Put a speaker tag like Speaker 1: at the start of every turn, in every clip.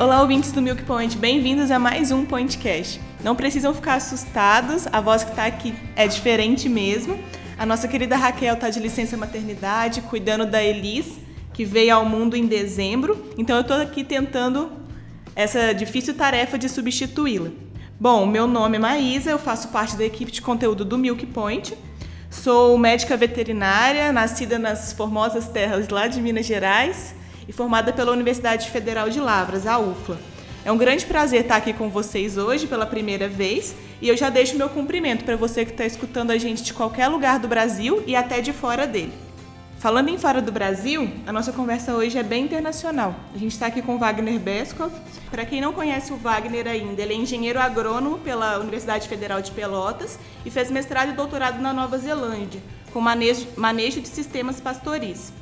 Speaker 1: Olá, ouvintes do Milk Point, bem-vindos a mais um Pointcast. Não precisam ficar assustados, a voz que está aqui é diferente mesmo. A nossa querida Raquel está de licença maternidade, cuidando da Elis, que veio ao mundo em dezembro. Então eu estou aqui tentando essa difícil tarefa de substituí-la. Bom, meu nome é Maísa, eu faço parte da equipe de conteúdo do Milk Point. Sou médica veterinária, nascida nas formosas terras lá de Minas Gerais e formada pela Universidade Federal de Lavras, a UFLA. É um grande prazer estar aqui com vocês hoje pela primeira vez e eu já deixo meu cumprimento para você que está escutando a gente de qualquer lugar do Brasil e até de fora dele. Falando em fora do Brasil, a nossa conversa hoje é bem internacional. A gente está aqui com o Wagner Beskov. Para quem não conhece o Wagner ainda, ele é engenheiro agrônomo pela Universidade Federal de Pelotas e fez mestrado e doutorado na Nova Zelândia, com manejo, manejo de sistemas pastoris.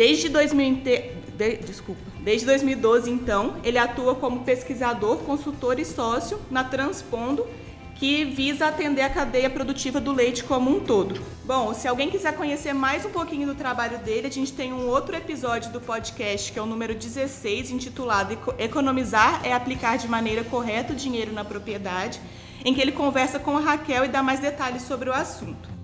Speaker 1: Desde, 2000, de, desculpa, desde 2012, então, ele atua como pesquisador, consultor e sócio na Transpondo, que visa atender a cadeia produtiva do leite como um todo. Bom, se alguém quiser conhecer mais um pouquinho do trabalho dele, a gente tem um outro episódio do podcast, que é o número 16, intitulado Economizar é aplicar de maneira correta o dinheiro na propriedade, em que ele conversa com a Raquel e dá mais detalhes sobre o assunto.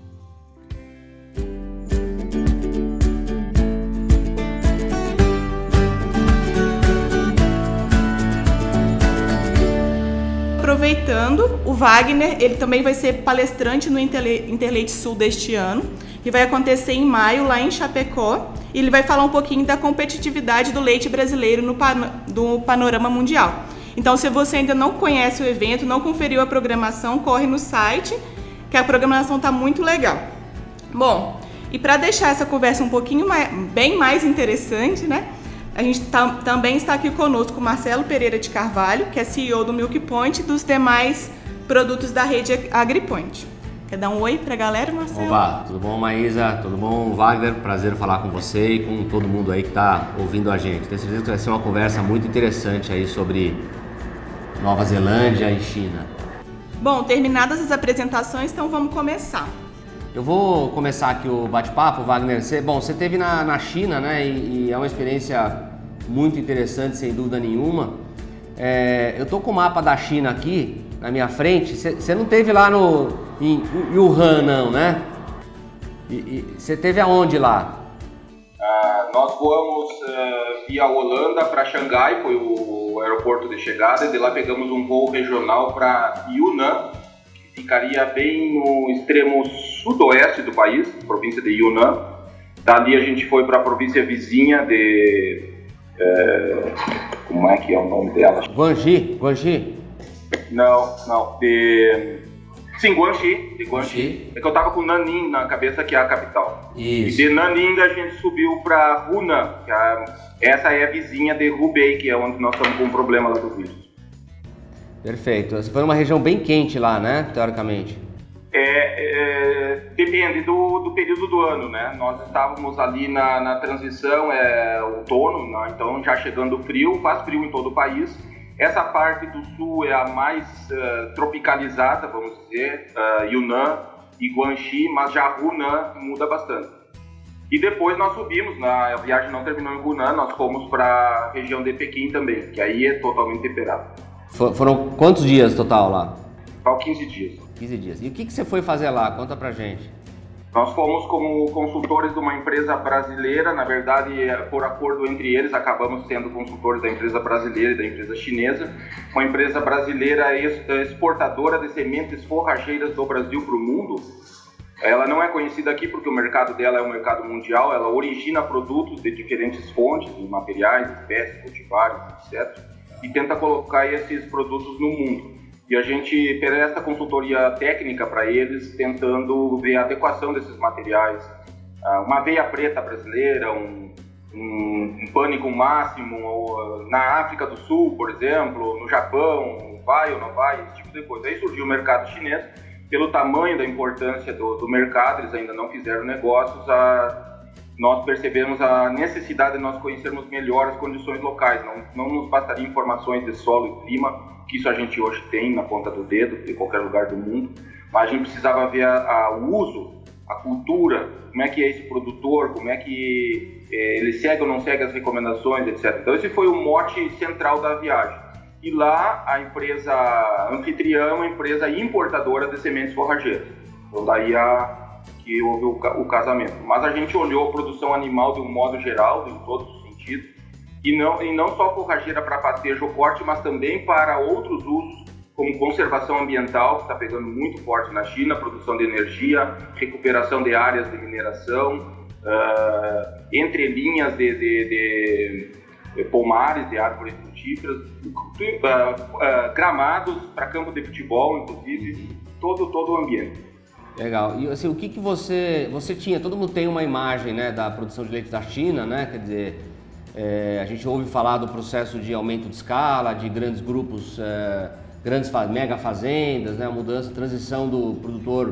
Speaker 1: Aproveitando, o Wagner, ele também vai ser palestrante no Interleite Sul deste ano, que vai acontecer em maio lá em Chapecó, e ele vai falar um pouquinho da competitividade do leite brasileiro no do panorama mundial. Então, se você ainda não conhece o evento, não conferiu a programação, corre no site, que a programação está muito legal. Bom, e para deixar essa conversa um pouquinho mais, bem mais interessante, né? A gente tá, também está aqui conosco o Marcelo Pereira de Carvalho, que é CEO do Milk Point e dos demais produtos da rede AgriPoint. Quer dar um oi para a galera, Marcelo?
Speaker 2: Olá, tudo bom, Maísa? Tudo bom, Wagner? Prazer falar com você e com todo mundo aí que está ouvindo a gente. Tenho certeza que vai ser uma conversa muito interessante aí sobre Nova Zelândia e China.
Speaker 1: Bom, terminadas as apresentações, então vamos começar.
Speaker 2: Eu vou começar aqui o bate-papo, Wagner. Você, bom, você teve na, na China, né? E, e, é uma experiência muito interessante, sem dúvida nenhuma. É, eu tô com o mapa da China aqui na minha frente. Você não teve lá no em Wuhan, não, né? Você teve aonde lá?
Speaker 3: Uh, nós voamos uh, via Holanda para Xangai, foi o aeroporto de chegada, e de lá pegamos um voo regional para Yunnan, ficaria bem no extremo sudoeste do país, província de Yunnan. Dali a gente foi para a província vizinha de. É, como é que é o nome dela?
Speaker 2: Guangxi, Guangxi.
Speaker 3: Não, não. De. Sim, Guangxi, de Guangxi. É que eu tava com Nanin na cabeça, que é a capital.
Speaker 2: Isso.
Speaker 3: E de Nanin a gente subiu para Hunan, que é, essa é a vizinha de Hubei, que é onde nós estamos com um problema lá do vírus.
Speaker 2: Perfeito. Você foi numa região bem quente lá, né? Teoricamente.
Speaker 3: É, é, depende do, do, período do ano, né? Nós estávamos ali na, na transição, é outono, né? então já chegando frio, faz frio em todo o país. Essa parte do sul é a mais uh, tropicalizada, vamos dizer, uh, Yunnan e Guangxi, mas já Hunan muda bastante. E depois nós subimos, na, a viagem não terminou em Hunan, nós fomos para a região de Pequim também, que aí é totalmente temperado.
Speaker 2: Foram quantos dias total lá?
Speaker 3: Foram 15 dias.
Speaker 2: 15 dias. E o que, que você foi fazer lá? Conta pra gente.
Speaker 3: Nós fomos como consultores de uma empresa brasileira, na verdade, é, por acordo entre eles, acabamos sendo consultores da empresa brasileira e da empresa chinesa. Uma empresa brasileira exportadora de sementes forrageiras do Brasil para o mundo. Ela não é conhecida aqui porque o mercado dela é um mercado mundial, ela origina produtos de diferentes fontes, de materiais, espécies, cultivares, etc e tenta colocar esses produtos no mundo. E a gente presta consultoria técnica para eles, tentando ver a adequação desses materiais. Ah, uma veia preta brasileira, um, um, um pânico máximo, ou, na África do Sul, por exemplo, no Japão, vai ou não vai, esse tipo de coisa. Aí surgiu o mercado chinês, pelo tamanho da importância do, do mercado, eles ainda não fizeram negócios, a, nós percebemos a necessidade de nós conhecermos melhor as condições locais. Não, não nos bastaria informações de solo e clima, que isso a gente hoje tem na ponta do dedo, de qualquer lugar do mundo, mas a gente precisava ver a, a, o uso, a cultura, como é que é esse produtor, como é que é, ele segue ou não segue as recomendações, etc. Então esse foi o mote central da viagem. E lá a empresa anfitriã é uma empresa importadora de sementes forrageiras. Então daí a, que houve o, casamento. Mas a gente olhou a produção animal de um modo geral, em todos os sentidos, e não, e não só forrageira para pastejo ou corte, mas também para outros usos, como conservação ambiental, que está pegando muito forte na China, produção de energia, recuperação de áreas de mineração, uh, entre linhas de, de, de, pomares, de árvores frutíferas, uh, uh, gramados para campo de futebol, inclusive, todo, todo o ambiente.
Speaker 2: Legal. E assim, o que, que você. Você tinha, todo mundo tem uma imagem né, da produção de leite da China, né? Quer dizer, é, a gente ouve falar do processo de aumento de escala, de grandes grupos, é, grandes mega fazendas, né? A mudança, a transição do produtor,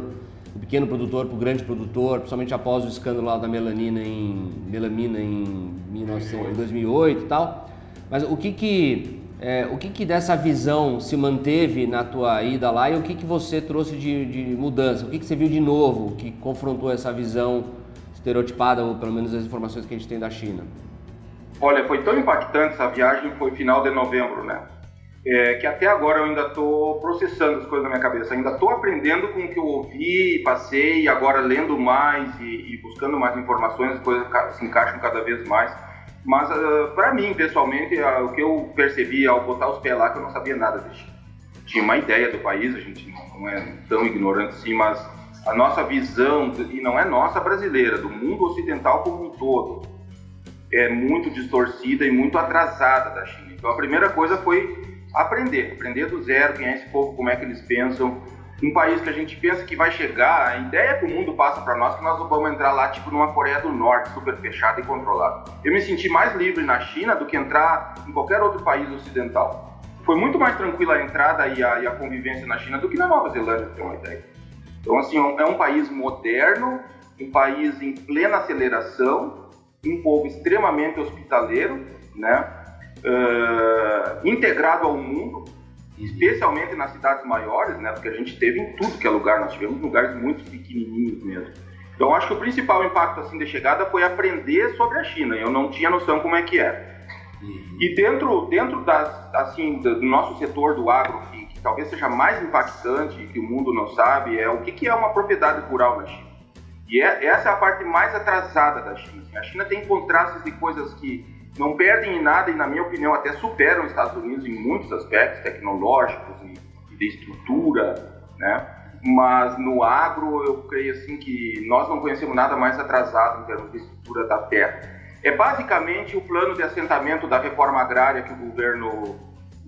Speaker 2: do pequeno produtor para o grande produtor, principalmente após o escândalo lá da melanina em melamina em, 19, em 2008 e tal. Mas o que que é, o que, que dessa visão se manteve na tua ida lá e o que, que você trouxe de, de mudança? O que, que você viu de novo que confrontou essa visão estereotipada, ou pelo menos as informações que a gente tem da China?
Speaker 3: Olha, foi tão impactante essa viagem, foi final de novembro, né? É, que até agora eu ainda estou processando as coisas na minha cabeça, ainda estou aprendendo com o que eu ouvi, passei, e agora lendo mais e, e buscando mais informações, as coisas se encaixam cada vez mais. Mas uh, ah, para mim, pessoalmente, uh, o que eu percebi ao botar os pés lá, que eu não sabia nada de. Tinha uma ideia do país, a gente não é tão ignorante assim, mas a nossa visão, e não é nossa brasileira, do mundo ocidental como um todo, é muito distorcida e muito atrasada da China. Então a primeira coisa foi aprender, aprender do zero, quem é esse povo, como é que eles pensam, um país que a gente pensa que vai chegar, a ideia que o mundo passa para nós que nós vamos entrar lá tipo numa Coreia do Norte, super fechada e controlada. Eu me senti mais livre na China do que entrar em qualquer outro país ocidental. Foi muito mais tranquila a entrada e a, e a convivência na China do que na Nova Zelândia, ter uma ideia. Então, assim, é um país moderno, um país em plena aceleração, um povo extremamente hospitaleiro, né? Uh, integrado ao mundo, especialmente nas cidades maiores, né? Porque a gente teve em tudo que é lugar, nós tivemos lugares muito pequenininhos mesmo. Então acho que o principal impacto assim de chegada foi aprender sobre a China. Eu não tinha noção como é que. Uhum. E dentro dentro das assim do nosso setor do agro que, que, talvez seja mais impactante que o mundo não sabe é o que, que é uma propriedade rural na China. E é, essa é a parte mais atrasada da China. A China tem contrastes de coisas que não perdem em nada e, na minha opinião, até superam os Estados Unidos em muitos aspectos tecnológicos e, de estrutura, né? Mas no agro, eu creio assim que nós não conhecemos nada mais atrasado em termos de estrutura da terra. É basicamente o plano de assentamento da reforma agrária que o governo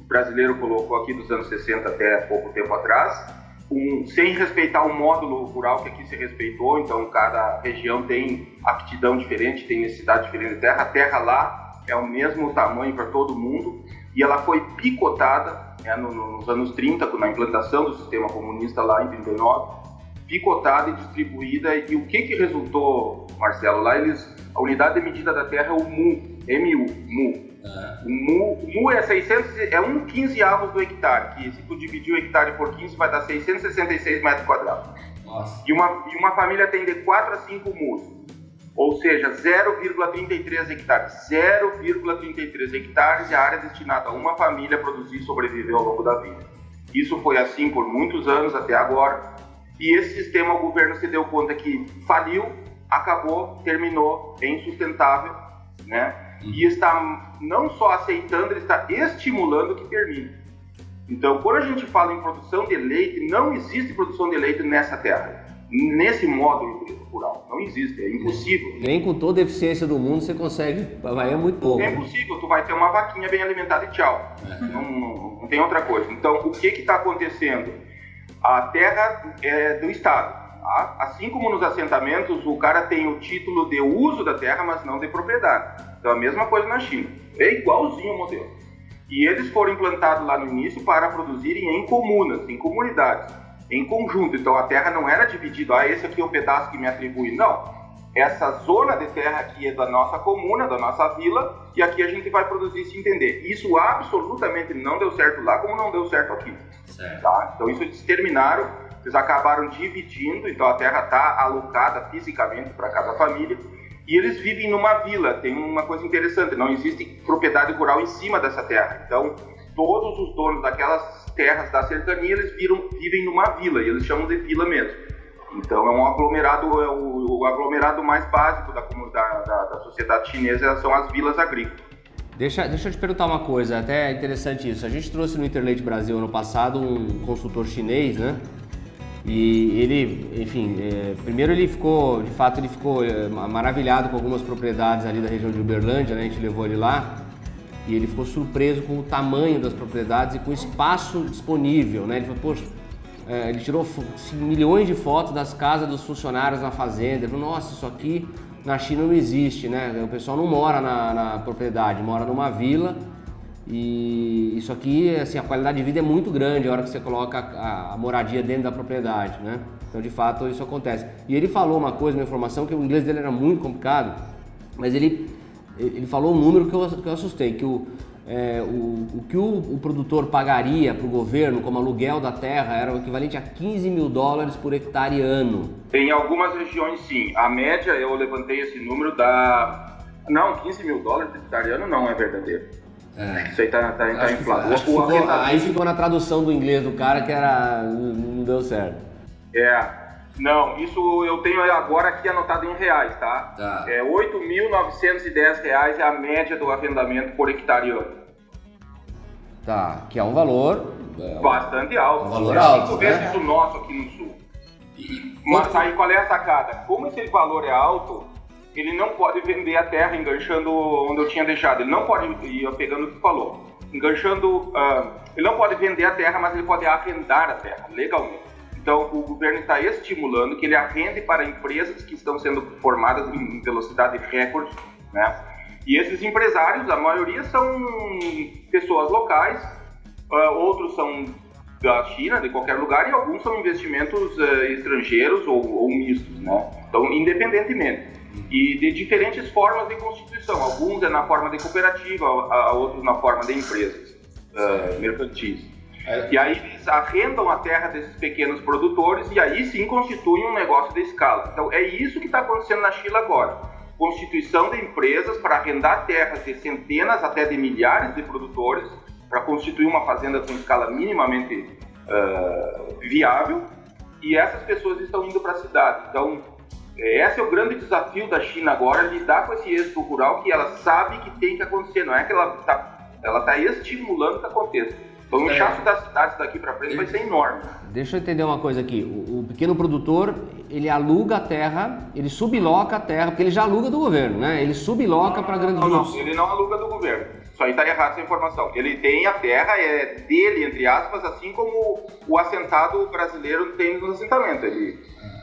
Speaker 3: brasileiro colocou aqui dos anos 60 até pouco tempo atrás, um, sem respeitar o módulo rural que aqui se respeitou, então cada região tem aptidão diferente, tem necessidade diferente de terra. A terra lá é o mesmo tamanho para todo mundo e ela foi picotada né, nos anos 30, na implantação do sistema comunista lá em 39, picotada e distribuída. E o que, que resultou, Marcelo? Lá eles, a unidade de medida da terra é o MU, MU, MU. O mu, mu é 600, é um quinzeavos do hectare, que se tu dividir o hectare por 15 vai dar 666 metros quadrados. Nossa. E uma, e uma família tem de 4 a 5 mus ou seja, 0,33 hectares. 0,33 hectares é a área destinada a uma família produzir e sobreviver ao longo da vida. Isso foi assim por muitos anos até agora. E esse sistema o governo se deu conta que faliu, acabou, terminou, é insustentável, né? E está não só aceitando, ele está estimulando que termine. Então, quando a gente fala em produção de leite, não existe produção de leite nessa terra nesse módulo rural. Não existe, é impossível.
Speaker 2: Nem com toda a eficiência do mundo você consegue, vai é muito pouco.
Speaker 3: É impossível, tu vai ter uma vaquinha bem alimentada e tchau. É. Não, não, não, tem outra coisa. Então, o que está acontecendo? A terra é do Estado. Tá? Assim como nos assentamentos, o cara tem o título de uso da terra, mas não de propriedade. Então, a mesma coisa na China. É igualzinho o modelo. E eles foram implantados lá no início para produzirem em comunas, em comunidades em conjunto. Então a terra não era dividida, ah, esse aqui é o pedaço que me atribui. Não. Essa zona de terra aqui é da nossa comuna, da nossa vila, e aqui a gente vai produzir se entender. Isso absolutamente não deu certo lá, como não deu certo aqui. Certo. Tá? Então isso eles terminaram, eles acabaram dividindo, então a terra está alocada fisicamente para cada família. E eles vivem numa vila. Tem uma coisa interessante, não existe propriedade rural em cima dessa terra. Então, todos os donos daquelas terras da cercania, eles viram, vivem numa vila, e eles chamam de vila mesmo. Então, é um aglomerado, é o, o aglomerado mais básico da, da, da, da sociedade chinesa são as vilas agrícolas.
Speaker 2: Deixa, deixa eu te perguntar uma coisa, até interessante isso. A gente trouxe no Interleite Brasil ano passado um consultor chinês, né? E ele, enfim, é, primeiro ele ficou, de fato, ele ficou é, maravilhado com algumas propriedades ali da região de Uberlândia, né? A gente levou ele lá e ele ficou surpreso com o tamanho das propriedades e com o espaço disponível, né? Ele falou, poxa, é, ele tirou assim, milhões de fotos das casas dos funcionários na fazenda. Ele falou, nossa, isso aqui na China não existe, né? O pessoal não mora na, na propriedade, mora numa vila e isso aqui, assim, a qualidade de vida é muito grande a hora que você coloca a, a, moradia dentro da propriedade, né? Então, de fato, isso acontece. E ele falou uma coisa, uma informação, que o inglês dele era muito complicado, mas ele, ele falou um número que eu, que eu assustei, que o, é, o, o, que o, o produtor pagaria para o governo como aluguel da terra era o equivalente a 15 mil dólares por hectare ano.
Speaker 3: Em algumas regiões, sim. A média, eu levantei esse número da... Não, 15 mil dólares por hectare ano não é verdadeiro. É. Isso aí tá, tá, tá inflado.
Speaker 2: Que, ficou, aí ficou na tradução do inglês do cara que era. não deu certo.
Speaker 3: É. Não, isso eu tenho agora aqui anotado em reais, tá? tá. É 8.910 reais é a média do arrendamento por hectare ano.
Speaker 2: Tá, que é um valor...
Speaker 3: É, Bastante alto.
Speaker 2: Um valor é alto, cinco
Speaker 3: vezes né? do nosso aqui no sul. Mas aí qual é a sacada? Como esse valor é alto, ele não pode vender a terra enganchando onde eu tinha deixado. Ele não pode, e pegando o que falou, enganchando, uh, ele não pode vender a terra, mas ele pode arrendar a terra legalmente. Então, o governo está estimulando que ele arrende para empresas que estão sendo formadas em velocidade recorde, né? E esses empresários, a maioria são pessoas locais, uh, outros são da China, de qualquer lugar, e alguns são investimentos uh, estrangeiros ou, ou mistos, né? Então, independentemente e de diferentes formas de constituição. Alguns é na forma de cooperativa, outros na forma de empresas uh, mercantis. É. E aí eles arrendam a terra desses pequenos produtores e aí sim constituem um negócio de escala. Então é isso que está acontecendo na China agora. Constituição de empresas para arrendar terras de centenas até de milhares de produtores para constituir uma fazenda com escala minimamente uh, viável e essas pessoas estão indo para a cidade. Então esse é o grande desafio da China agora, lidar com esse êxito rural que ela sabe que tem que acontecer, não é que ela está ela tá estimulando que aconteça. Então o é. inchaço é. das cidades daqui para frente vai ser enorme.
Speaker 2: Deixa eu entender uma coisa aqui. O, o, pequeno produtor, ele aluga a terra, ele subloca a terra, porque ele já aluga do governo, né? Ele subloca para grandes
Speaker 3: não, grupos. Não, ele não aluga do governo. Isso aí está errado essa informação. Ele tem a terra, é dele, entre aspas, assim como o assentado brasileiro tem nos assentamentos. Ele, é,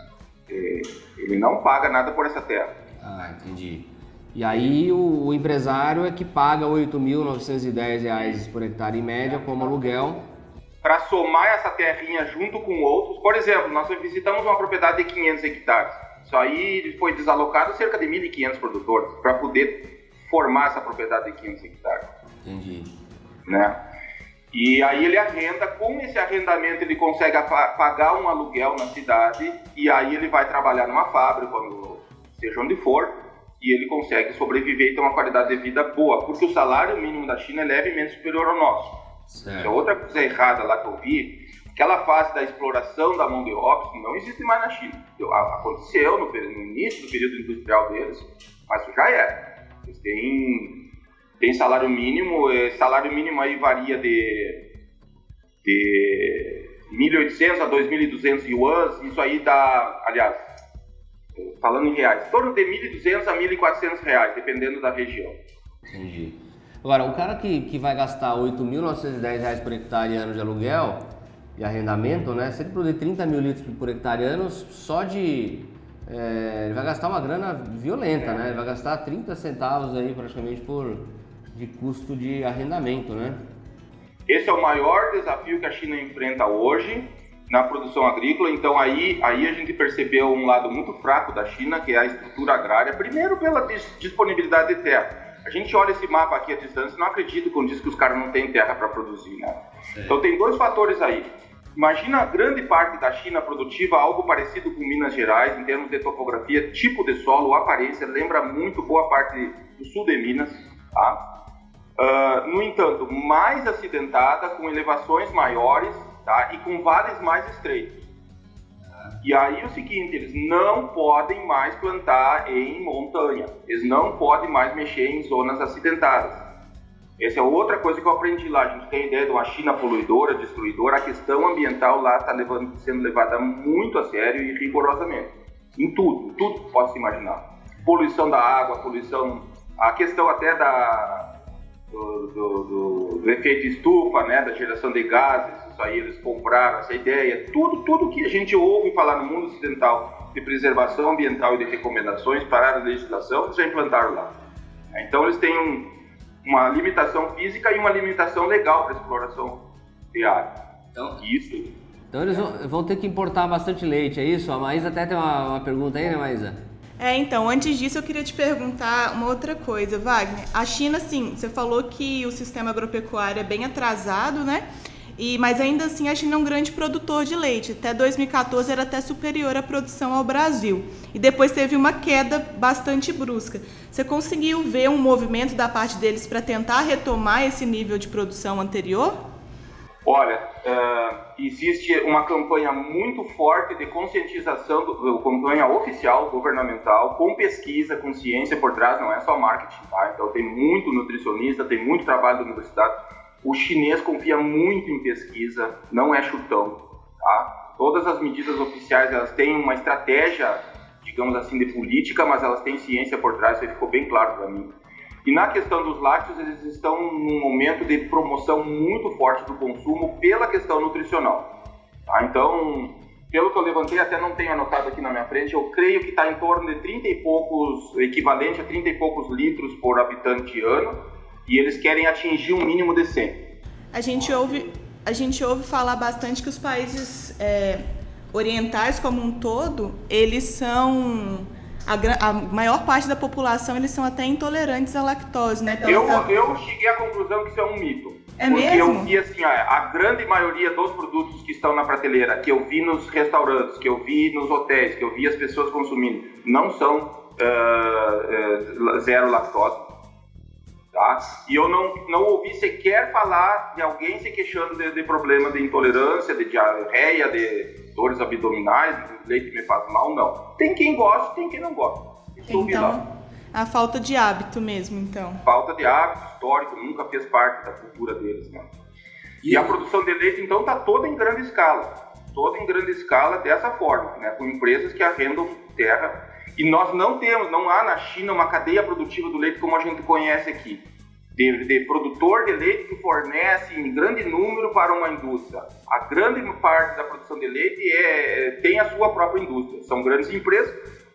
Speaker 3: ele não paga nada por essa terra.
Speaker 2: Ah, entendi. E aí o, o empresário é que paga R$ 8.910 por hectare em média como aluguel.
Speaker 3: Para somar essa terrinha junto com outros, por exemplo, nós visitamos uma propriedade de 500 hectares. Isso aí foi desalocado cerca de 1.500 produtores para poder formar essa propriedade de 500 hectares.
Speaker 2: Entendi.
Speaker 3: Né? E aí ele arrenda, com esse arrendamento ele consegue pagar um aluguel na cidade e aí ele vai trabalhar numa fábrica, quando, seja onde for, e ele consegue sobreviver e ter uma qualidade de vida boa, porque o salário mínimo da China é levemente superior ao nosso. Certo. É outra coisa errada lá que eu vi, aquela fase da exploração da mão de obra não existe mais na China. Aconteceu no, no início do período industrial deles, mas isso já era. Eles têm tem salário mínimo, salário mínimo aí varia de, de 1.800 a 2.200 yuans, isso aí dá, aliás, falando em reais, torno de 1.200 a 1.400 reais, dependendo da região.
Speaker 2: Entendi. Agora, o cara que, que vai gastar 8.910 reais por hectare ano de aluguel, de arrendamento, né? Se ele produzir 30 mil litros por hectare ano, só de... É, ele vai gastar uma grana violenta, é. né? Ele vai gastar 30 centavos aí praticamente por, de custo de arrendamento, né?
Speaker 3: Esse é o maior desafio que a China enfrenta hoje na produção agrícola. Então aí, aí a gente percebeu um lado muito fraco da China, que é a estrutura agrária. Primeiro pela disponibilidade de terra. A gente olha esse mapa aqui à distância, não acredito quando diz que os caras não têm terra para produzir, né? Então tem dois fatores aí. Imagina a grande parte da China produtiva, algo parecido com Minas Gerais, em termos de topografia, tipo de solo, aparência, lembra muito boa parte do sul de Minas. Tá? Uh, no entanto, mais acidentada, com elevações maiores tá? e com vales mais estreitos. E aí o seguinte, eles não podem mais plantar em montanha, eles não podem mais mexer em zonas acidentadas. Essa é outra coisa que eu aprendi lá. A gente tem a ideia de uma China poluidora, destruidora. A questão ambiental lá está sendo levada muito a sério e rigorosamente. Em tudo, tudo que pode se imaginar. Poluição da água, poluição. A questão até da, do, do, do, do efeito estufa, né, da geração de gases. Isso aí eles compraram essa ideia. Tudo, tudo que a gente ouve falar no mundo ocidental de preservação ambiental e de recomendações para a legislação, eles já implantaram lá. Então eles têm um uma limitação física e uma limitação legal para exploração de área. Então, isso.
Speaker 2: Então eles vão, vão, ter que importar bastante leite, é isso? A Maísa até tem uma, uma pergunta aí, né, Maísa?
Speaker 1: É, então, antes disso eu queria te perguntar uma outra coisa, Wagner. A China, sim, você falou que o sistema agropecuário é bem atrasado, né? E, mas ainda assim a China é um grande produtor de leite. Até 2014 era até superior à produção ao Brasil. E depois teve uma queda bastante brusca. Você conseguiu ver um movimento da parte deles para tentar retomar esse nível de produção anterior?
Speaker 3: Olha, uh, existe uma campanha muito forte de conscientização, do, campanha oficial, governamental, com pesquisa, com ciência por trás, não é só marketing, tá? Então tem muito nutricionista, tem muito trabalho da universidade o chinês confia muito em pesquisa, não é chutão. Tá? Todas as medidas oficiais elas têm uma estratégia, digamos assim, de política, mas elas têm ciência por trás, isso ficou bem claro para mim. E na questão dos lácteos, eles estão num momento de promoção muito forte do consumo pela questão nutricional. Tá? Então, pelo que eu levantei, até não tenho anotado aqui na minha frente, eu creio que está em torno de 30 e poucos, equivalente a 30 e poucos litros por habitante ano, e eles querem atingir um mínimo de 100.
Speaker 1: A gente ouve, a gente ouve falar bastante que os países é, orientais como um todo, eles são a, a, maior parte da população eles são até intolerantes à lactose, né?
Speaker 3: Então, eu, essa... eu cheguei à conclusão que isso é um mito.
Speaker 1: É
Speaker 3: porque
Speaker 1: mesmo?
Speaker 3: eu vi assim, ó, a grande maioria dos produtos que estão na prateleira, que eu vi nos restaurantes, que eu vi nos hotéis, que eu vi as pessoas consumindo, não são uh, uh, zero lactose. Tá? E eu não, não ouvi sequer falar de alguém se queixando de, de problema de intolerância, de diarreia, de dores abdominais, leite me faz mal, não. Tem quem gosta, tem quem não gosta.
Speaker 1: então, a falta de hábito mesmo, então.
Speaker 3: Falta de hábito histórico, nunca fez parte da cultura deles, né? E a produção de leite, então, está toda em grande escala. Toda em grande escala dessa forma, né? Com empresas que arrendam terra e nós não temos, não há na China uma cadeia produtiva do leite como a gente conhece aqui. De, de, produtor de leite que fornece em grande número para uma indústria. A grande parte da produção de leite é, tem a sua própria indústria. São grandes empresas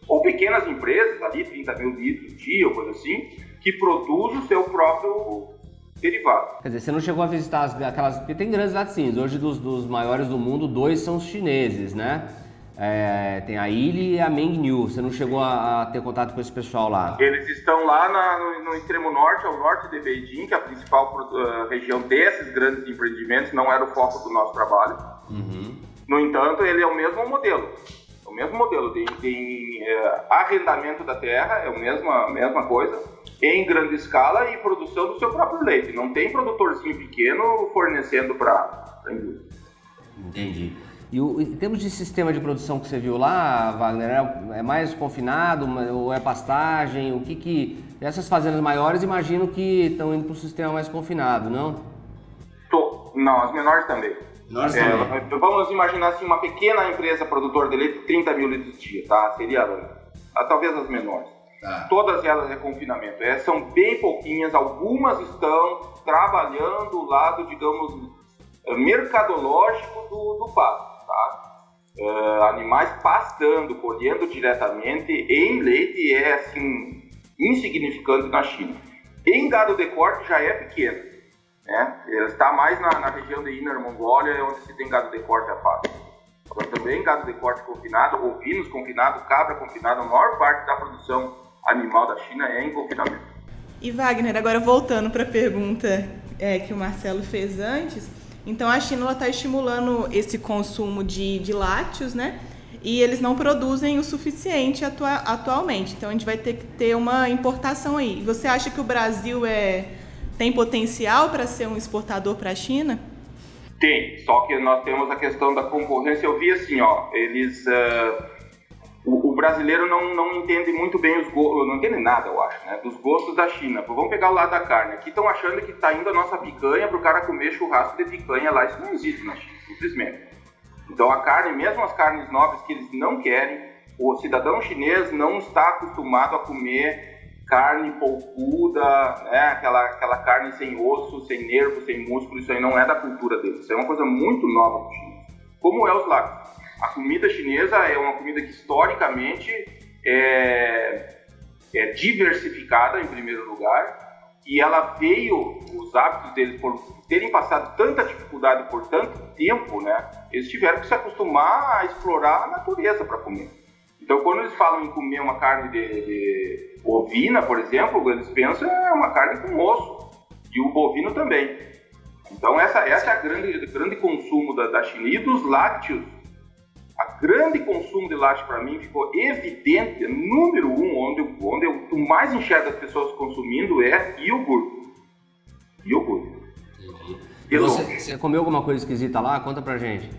Speaker 3: ou pequenas empresas, ali 30 mil litros dia ou coisa assim, que produzem o seu próprio derivado.
Speaker 2: Quer dizer, você não chegou a visitar aquelas... Porque tem grandes laticínios. Hoje, dos, dos maiores do mundo, dois são os chineses, né? É, tem a Ilha e a Mengniu. Você não chegou a, a, ter contato com esse pessoal lá?
Speaker 3: Eles estão lá na, no, no, extremo norte, ao norte de Beijing, que é a principal uh, região desses grandes empreendimentos, não era o foco do nosso trabalho. Uhum. No entanto, ele é o mesmo modelo. É o mesmo modelo. Tem, tem uh, arrendamento da terra, é a mesma, mesma coisa, em grande escala e produção do seu próprio leite. Não tem produtorzinho pequeno fornecendo para a indústria.
Speaker 2: Entendi. E o, em termos de sistema de produção que você viu lá, Wagner, é, é mais confinado ou é pastagem? O que que... Essas fazendas maiores imagino que estão indo para o sistema mais confinado, não?
Speaker 3: Tô. Não, as menores também. Menores é, também. Vamos imaginar assim, uma pequena empresa produtora de leite, 30 mil litros dia, tá? Seria ah, talvez as menores. Tá. Todas elas é confinamento. É, são bem pouquinhas, algumas estão trabalhando o lado, digamos, mercadológico do, do pasto? Uh, animais pastando, colhendo diretamente em leite é assim insignificante na China. Em gado de corte já é pequeno, né? Está mais na, na região de Inner Mongólia, onde se tem gado de corte a fácil. Agora também gado de corte confinado, ovinos confinados, cabra confinada, a maior parte da produção animal da China é em confinamento.
Speaker 1: E Wagner, agora voltando para a pergunta é, que o Marcelo fez antes, Então a China está estimulando esse consumo de, de lácteos, né? E eles não produzem o suficiente atua, atualmente. Então a gente vai ter que ter uma importação aí. Você acha que o Brasil é, tem potencial para ser um exportador para a China?
Speaker 3: Tem, só que nós temos a questão da concorrência. Eu vi assim, ó, eles. Uh, o, o, brasileiro não, não entende muito bem os gostos, não entende nada, eu acho, né? Dos gostos da China. Vamos pegar o lado da carne. Aqui estão achando que está indo a nossa picanha para o cara comer churrasco de picanha lá. Isso não existe na China, simplesmente. Então a carne, mesmo as carnes nobres que eles não querem, o cidadão chinês não está acostumado a comer carne polpuda, né? aquela, aquela carne sem osso, sem nervo, sem músculo, isso aí não é da cultura deles. Isso é uma coisa muito nova para China. Como é os lácteos. A comida chinesa é uma comida que historicamente é, é diversificada em primeiro lugar e ela veio, os hábitos deles por terem passado tanta dificuldade por tanto tempo, né? Eles tiveram que se acostumar a explorar a natureza para comer. Então, quando eles falam em comer uma carne de, de bovina, por exemplo, eles pensam é uma carne com osso e o bovino também. Então, essa, essa é a grande, grande consumo da, da China. E dos lácteos, a grande consumo de lácteos para mim ficou evidente, número um, onde, onde eu mais enxergo as pessoas consumindo é iogurte. Iogurte.
Speaker 2: Você, você comeu alguma coisa esquisita lá? Conta pra gente.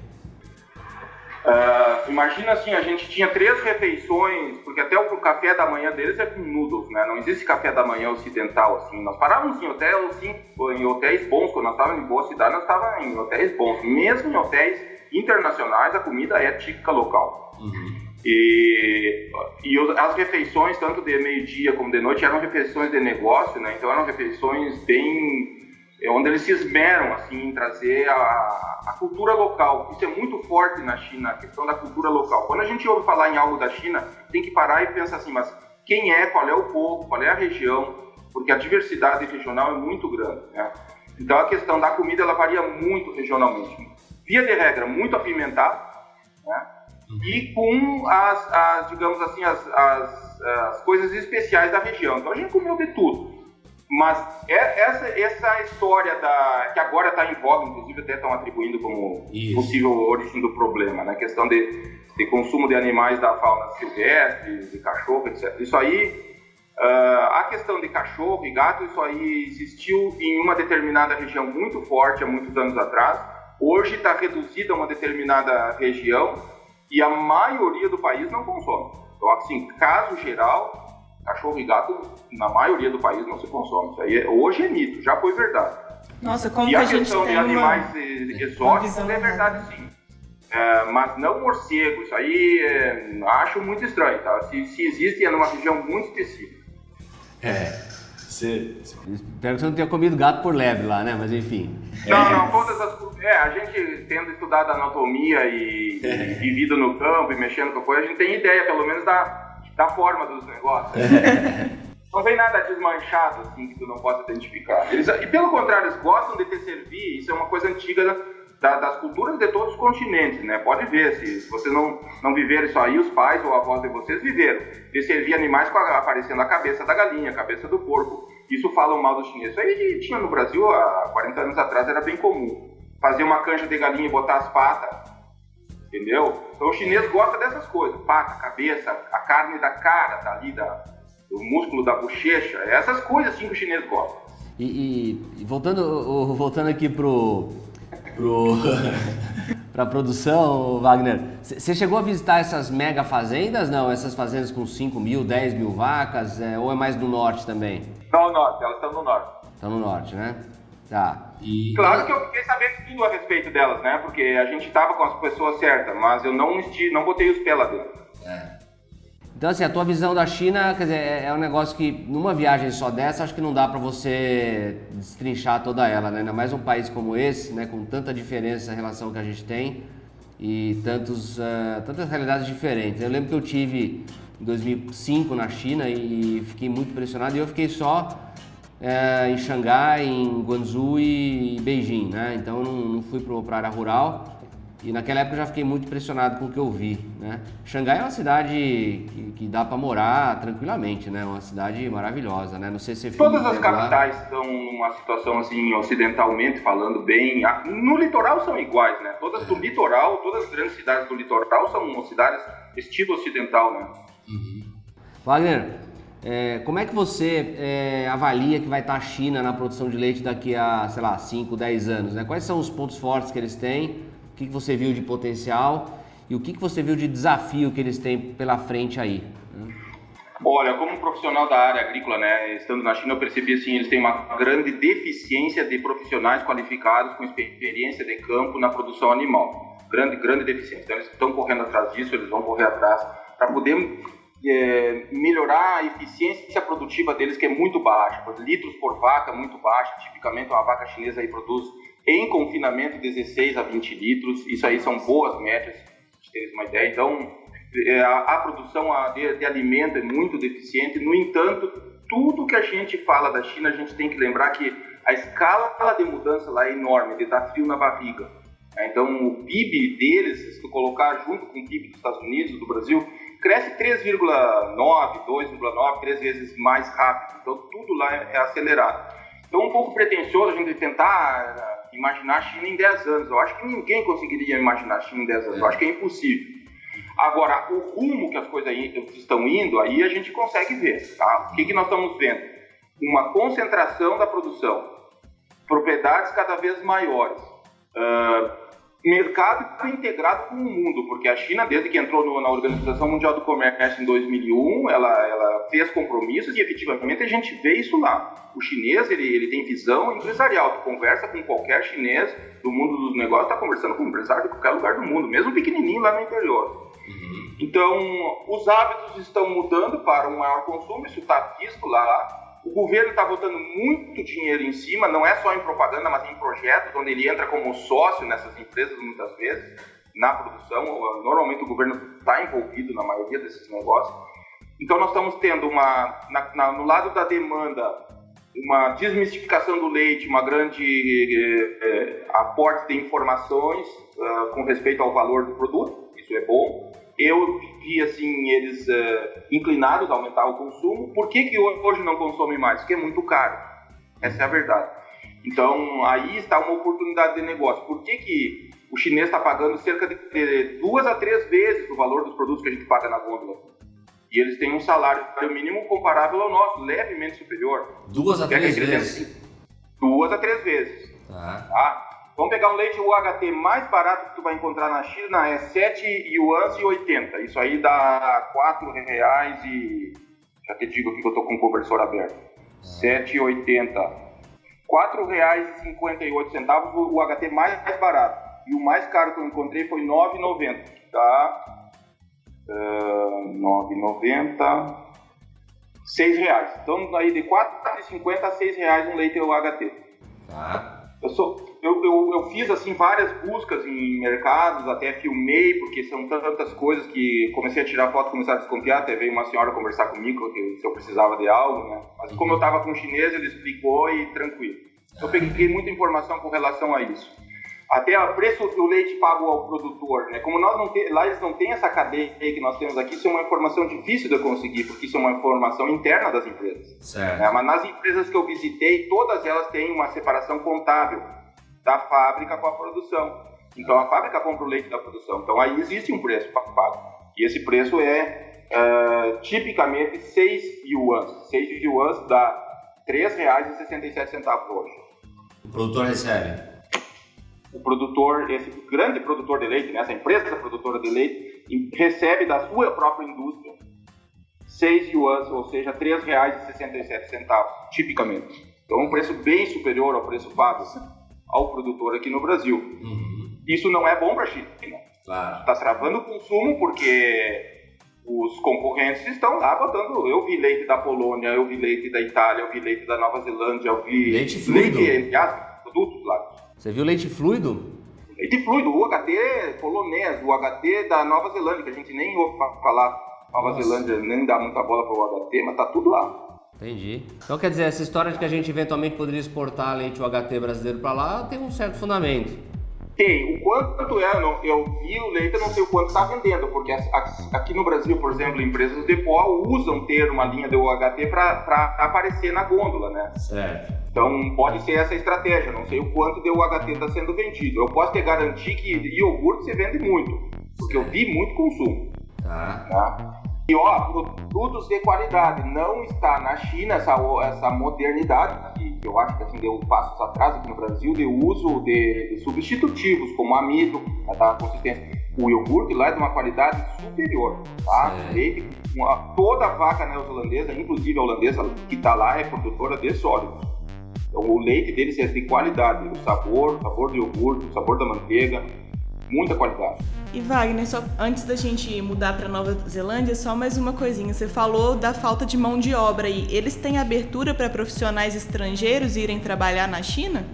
Speaker 3: Uh, imagina assim, a gente tinha três refeições, porque até o café da manhã deles é com noodles, né? Não existe café da manhã ocidental, assim. Nós parávamos em hotéis, assim, em hotéis bons, quando nós estávamos em boa cidade, nós estávamos em hotéis bons. Mesmo em hotéis internacionais, a comida é típica local. Uhum. E, e as refeições, tanto de meio-dia como de noite, eram refeições de negócio, né? Então eram refeições bem é onde eles se esmeram assim em trazer a, a, cultura local. Isso é muito forte na China, a questão da cultura local. Quando a gente ouve falar em algo da China, tem que parar e pensar assim, mas quem é, qual é o povo, qual é a região, porque a diversidade regional é muito grande. Né? Então a questão da comida ela varia muito regionalmente. Via de regra, muito apimentado, né? e com as, as digamos assim, as, as, as coisas especiais da região. Então a gente comeu de tudo. Mas é, essa, essa história da que agora está em voga, inclusive até estão atribuindo como Isso. possível origem do problema, né? A questão de, de consumo de animais da fauna silvestre, de cachorro, etc. Isso aí, uh, a questão de cachorro e gato, isso aí existiu em uma determinada região muito forte há muitos anos atrás. Hoje está reduzida a uma determinada região e a maioria do país não consome. Então, assim, caso geral, Cachorro e gato, na maioria do país, não se consome. Isso aí é, hoje é mito, já foi verdade.
Speaker 1: Nossa, como
Speaker 3: e
Speaker 1: que a,
Speaker 3: a questão
Speaker 1: de
Speaker 3: animais uma... exóticos é verdade sim. É, mas não morcego, isso aí é, acho muito estranho, tá? Se, se existe é numa região muito específica.
Speaker 2: É. Você... Espero que você não tenha comido gato por leve lá, né? Mas enfim.
Speaker 3: Não, é. não, todas as É, a gente tendo estudado anatomia e, é. e vivido no campo e mexendo com coisa, a gente tem ideia, pelo menos, da, da forma dos negócios. não vem nada desmanchado assim que tu não possa identificar. Eles, e pelo contrário, eles gostam de te servir, isso é uma coisa antiga da, das culturas de todos os continentes, né? Pode ver, se, vocês não, não viveram isso aí, os pais ou avós de vocês viveram. De servir animais com a, aparecendo a cabeça da galinha, a cabeça do porco. Isso falam mal dos chineses. Isso aí tinha no Brasil há 40 anos atrás, era bem comum. Fazer uma canja de galinha e botar as patas entendeu? Então o chinês gosta dessas coisas, pata, cabeça, a carne da cara, tá da, do músculo da bochecha, é essas coisas assim que o chinês gosta.
Speaker 2: E, e, e voltando, voltando aqui pro, pro para produção, Wagner, você chegou a visitar essas mega fazendas, não? Essas fazendas com 5 mil, 10 mil vacas, é, ou é mais no norte também?
Speaker 3: Não, no norte, elas estão no norte.
Speaker 2: Estão no norte, né? Tá.
Speaker 3: E... Claro que eu fiquei sabendo tudo a respeito delas, né? Porque a gente estava com as pessoas certas, mas eu não, esti, não botei os pés lá dentro. É.
Speaker 2: Então, assim, a tua visão da China, quer dizer, é, é um negócio que numa viagem só dessa, acho que não dá para você destrinchar toda ela, né? Ainda mais um país como esse, né? Com tanta diferença em relação que a gente tem e tantos, uh, tantas realidades diferentes. Eu lembro que eu tive em 2005 na China e fiquei muito impressionado e eu fiquei só é, em Xangai, em Guangzhou e Beijing, né? Então eu não, não fui para a área rural. E naquela época eu já fiquei muito impressionado com o que eu vi, né? Xangai é uma cidade que, que dá para morar tranquilamente, né? Uma cidade maravilhosa, né? Não sei se
Speaker 3: todas as capitais lá. estão numa situação assim ocidentalmente falando bem. No litoral são iguais, né? Todas do litoral, todas as grandes cidades do litoral são cidades estilo ocidental, né?
Speaker 2: Uhum. Wagner, é, como é que você é, avalia que vai estar a China na produção de leite daqui a, sei lá, 5, 10 anos? Né? Quais são os pontos fortes que eles têm? Que, você viu de potencial e o que, você viu de desafio que eles têm pela frente aí?
Speaker 3: Olha, como profissional da área agrícola, né, estando na China, eu percebi assim, eles têm uma grande deficiência de profissionais qualificados com experiência de campo na produção animal. Grande, grande deficiência. Então, eles estão correndo atrás disso, eles vão correr atrás para poder é, melhorar a eficiência produtiva deles, que é muito baixa. Litros por vaca, muito baixa. Tipicamente, uma vaca chinesa aí produz em confinamento, 16 a 20 litros. Isso aí são boas médias, para terem uma ideia. Então, é, a, a produção de, de alimento é muito deficiente. No entanto, tudo que a gente fala da China, a gente tem que lembrar que a escala de mudança lá é enorme, de dar frio na barriga. É, então, o PIB deles, se tu colocar junto com o PIB dos Estados Unidos, do Brasil, cresce 3,9, 2,9, três vezes mais rápido. Então, tudo lá é, é acelerado. Então, um pouco pretensioso a gente tentar imaginar a China em 10 anos. Eu acho que ninguém conseguiria imaginar a China em 10 anos. Eu acho que é impossível. Agora, o rumo que as coisas estão indo, aí a gente consegue ver. Tá? O que, que nós estamos vendo? Uma concentração da produção, propriedades cada vez maiores. Uh, mercado integrado com o mundo, porque a China, desde que entrou no, na Organização Mundial do Comércio em 2001, ela, ela fez compromissos e efetivamente a gente vê isso lá. O chinês, ele, ele tem visão empresarial, tu conversa com qualquer chinês do mundo dos negócios, está conversando com um empresário de qualquer lugar do mundo, mesmo pequenininho lá no interior. Uhum. Então, os hábitos estão mudando para um maior consumo, isso está visto lá, o governo está botando muito dinheiro em cima, não é só em propaganda, mas em projetos, onde ele entra como sócio nessas empresas muitas vezes, na produção. Normalmente o governo está envolvido na maioria desses negócios. Então nós estamos tendo uma, na, na, no lado da demanda, uma desmistificação do leite, uma grande eh, eh, aporte de informações uh, com respeito ao valor do produto, isso é bom eu vi assim eles uh, inclinados a aumentar o consumo. Por que, que hoje não consomem mais? Porque é muito caro. Essa é a verdade. Então aí está uma oportunidade de negócio. Por que, que o chinês está pagando cerca de duas a três vezes o valor dos produtos que a gente paga na gôndola? E eles têm um salário mínimo comparável ao nosso, levemente superior.
Speaker 2: Duas a três vezes?
Speaker 3: Duas a três vezes. Tá. Vamos pegar um leite UHT mais barato que tu vai encontrar na China, é 7 yuans e 80. Isso aí dá 4 reais e... Já te digo aqui que eu tô com o conversor aberto. 7,80. 4 reais e 58 centavos o UHT mais barato. E o mais caro que eu encontrei foi 9,90. Tá? Uh, 9,90. 6 reais. Então aí de 4,50 a 6 reais um leite UHT. Tá. Eu, sou, eu, eu, eu, fiz assim várias buscas em mercados, até filmei, porque são tantas coisas que comecei a tirar foto, comecei a desconfiar, até veio uma senhora conversar comigo que, se eu precisava de algo, né? Mas como eu estava com um chinês, ele explicou e tranquilo. Eu peguei muita informação com relação a isso até o preço que o leite pago ao produtor, né? Como nós não tem, lá eles não têm essa cadeia que nós temos aqui, isso é uma informação difícil de eu conseguir, porque isso é uma informação interna das empresas. Certo. Né? Mas nas empresas que eu visitei, todas elas têm uma separação contábil da fábrica com a produção. Então a fábrica compra o leite da produção. Então aí existe um preço pago. E esse preço é uh, tipicamente 6 yuans. 6 yuans dá R$ 3,67 hoje.
Speaker 2: O produtor recebe?
Speaker 3: o produtor, esse grande produtor de leite, né, essa empresa produtora de leite, recebe da sua própria indústria 6 yuans, ou seja, R$ 3,67, tipicamente. Então, um preço bem superior ao preço pago ao produtor aqui no Brasil. Uhum. Isso não é bom para a China. Claro. Está travando o consumo porque os concorrentes estão lá botando. Eu vi leite da Polônia, eu vi leite da Itália, eu vi leite da Nova Zelândia, eu vi
Speaker 2: leite fluido. Leite,
Speaker 3: entre aspas, produtos lá.
Speaker 2: Você viu leite fluido?
Speaker 3: Leite fluido, o HT polonês, o HT da Nova Zelândia, que a gente nem ouve falar. Nova Nossa. Zelândia nem dá muita bola para o HT, mas tá tudo lá.
Speaker 2: Entendi. Então quer dizer, essa história de que a gente eventualmente poderia exportar leite UHT brasileiro para lá tem um certo fundamento.
Speaker 3: Tem. O quanto é, eu, não, eu vi o leite, eu não sei o quanto está vendendo, porque aqui no Brasil, por exemplo, empresas de pó usam ter uma linha de UHT para aparecer na gôndola, né?
Speaker 2: Certo.
Speaker 3: Então pode ser essa estratégia, não sei o quanto de UHT está sendo vendido. Eu posso te garantir que iogurte se vende muito, porque eu vi muito consumo.
Speaker 2: Tá.
Speaker 3: tá? E ó, produtos de qualidade. Não está na China essa, essa modernidade, que eu acho que assim, deu passos atrás aqui no Brasil, de uso de, de substitutivos, como amido, para dar consistência. O iogurte lá é de uma qualidade superior, tá? Leite, uma, toda a vaca neozelandesa, inclusive a holandesa que está lá, é produtora de sólidos. Então, o leite deles é de qualidade, o sabor, o sabor do iogurte, o sabor da manteiga, muita qualidade.
Speaker 1: E Wagner, só antes da gente mudar para Nova Zelândia, só mais uma coisinha. Você falou da falta de mão de obra aí. Eles têm abertura para profissionais estrangeiros irem trabalhar na China?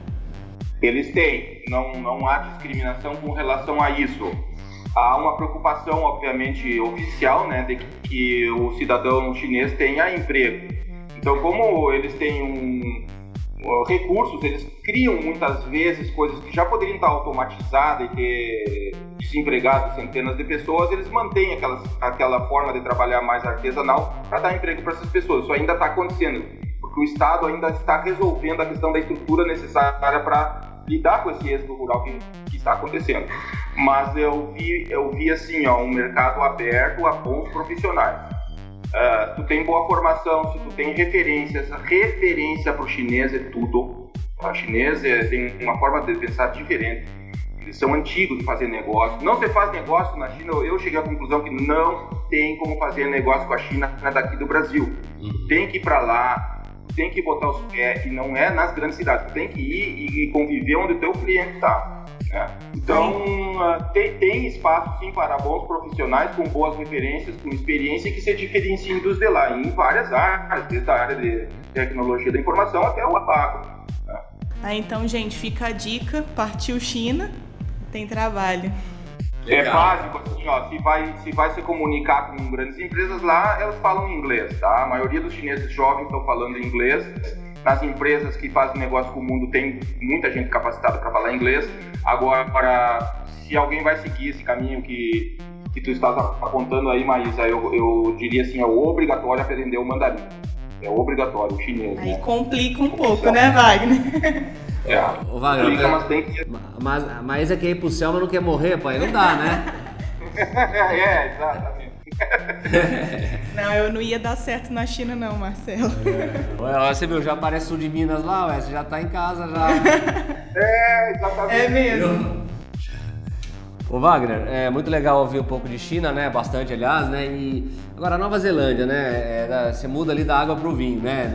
Speaker 3: Eles têm. Não, não há discriminação com relação a isso. Há uma preocupação, obviamente, oficial, né, de que o cidadão chinês tenha emprego. Então, como eles têm um, recursos, eles criam muitas vezes coisas que já poderiam estar automatizadas e ter desempregado centenas de pessoas, eles mantêm aquelas, aquela forma de trabalhar mais artesanal para dar emprego para essas pessoas. Isso ainda está acontecendo, porque o Estado ainda está resolvendo a questão da estrutura necessária para lidar com esse êxodo rural que, que, está acontecendo. Mas eu vi, eu vi assim, ó, um mercado aberto a bons profissionais Uh, tu tem boa formação, se tu tem referências, referência para o chinês é tudo. O chinês é, tem uma forma de pensar diferente. Eles são antigos de fazer negócio. Não se faz negócio na China. Eu cheguei à conclusão que não tem como fazer negócio com a China daqui do Brasil. Uhum. Tem que ir para lá, tem que botar os pés, e não é nas grandes cidades. Tem que ir e conviver onde o teu cliente está. Né? Então, uh, tem, tem, espaço sim para bons profissionais com boas referências, com experiência que se diferenciem dos de lá, em várias áreas, desde a área de tecnologia da informação até o agro.
Speaker 1: Né? Ah, então, gente, fica a dica: partiu China, tem trabalho.
Speaker 3: É básico, assim, ó, se vai, se vai se comunicar com grandes empresas lá, elas falam inglês, tá? A maioria dos chineses jovens estão falando inglês nas empresas que fazem negócio com o mundo tem muita gente capacitada para falar inglês. Agora, se alguém vai seguir esse caminho que, que tu estás apontando aí, Maísa, eu, eu diria assim, é obrigatório aprender o mandarim. É obrigatório, o chinês.
Speaker 1: Aí né? complica um pouco, né, Wagner?
Speaker 3: É,
Speaker 2: Ô, Wagner, complica, mas tem que... Mas, Maísa quer ir pro céu, mas não quer morrer, pai? Não dá, né?
Speaker 3: é, exatamente.
Speaker 1: não, eu não ia dar certo na China não, Marcelo.
Speaker 2: É. Ué, você viu, já aparece o de Minas lá, ué, você já tá em casa já.
Speaker 3: É, exatamente.
Speaker 1: É mesmo.
Speaker 2: Ô Wagner, é muito legal ouvir um pouco de China, né? Bastante, aliás, né? E agora Nova Zelândia, né? É da, você muda ali da água pro vinho, né?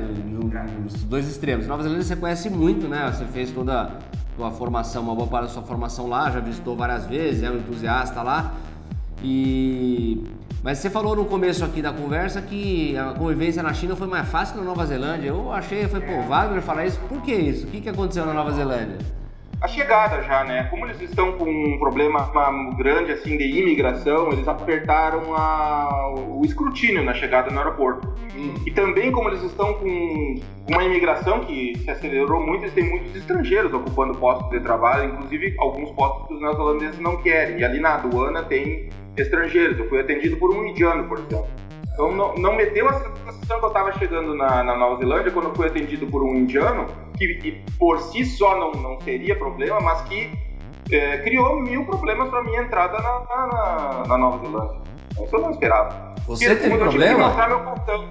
Speaker 2: Dos dois extremos. Nova Zelândia você conhece muito, né? Você fez toda a sua formação, uma boa parte da sua formação lá, já visitou várias vezes, é um entusiasta lá. E mas você falou no começo aqui da conversa que a convivência na China foi mais fácil que na Nova Zelândia. Eu achei, foi, pô, Wagner falar isso, por que isso? O que, que aconteceu na Nova Zelândia?
Speaker 3: A chegada já, né? Como eles estão com um problema grande assim de imigração, eles apertaram a, o escrutínio na chegada no aeroporto. Hum. E também como eles estão com uma imigração que se acelerou muito, eles têm muitos estrangeiros ocupando postos de trabalho, inclusive alguns postos que os neozelandeses não querem. E ali na aduana tem estrangeiros. Eu fui atendido por um indiano, por exemplo. Então não, não me deu a sensação que eu estava chegando na, na, Nova Zelândia quando fui atendido por um indiano, que, que por si só não, não seria problema, mas que é, criou mil problemas para minha entrada na, na, na, Nova Zelândia. Isso eu não esperava.
Speaker 2: Você Porque, teve problema?
Speaker 3: Mostrar meu cartão.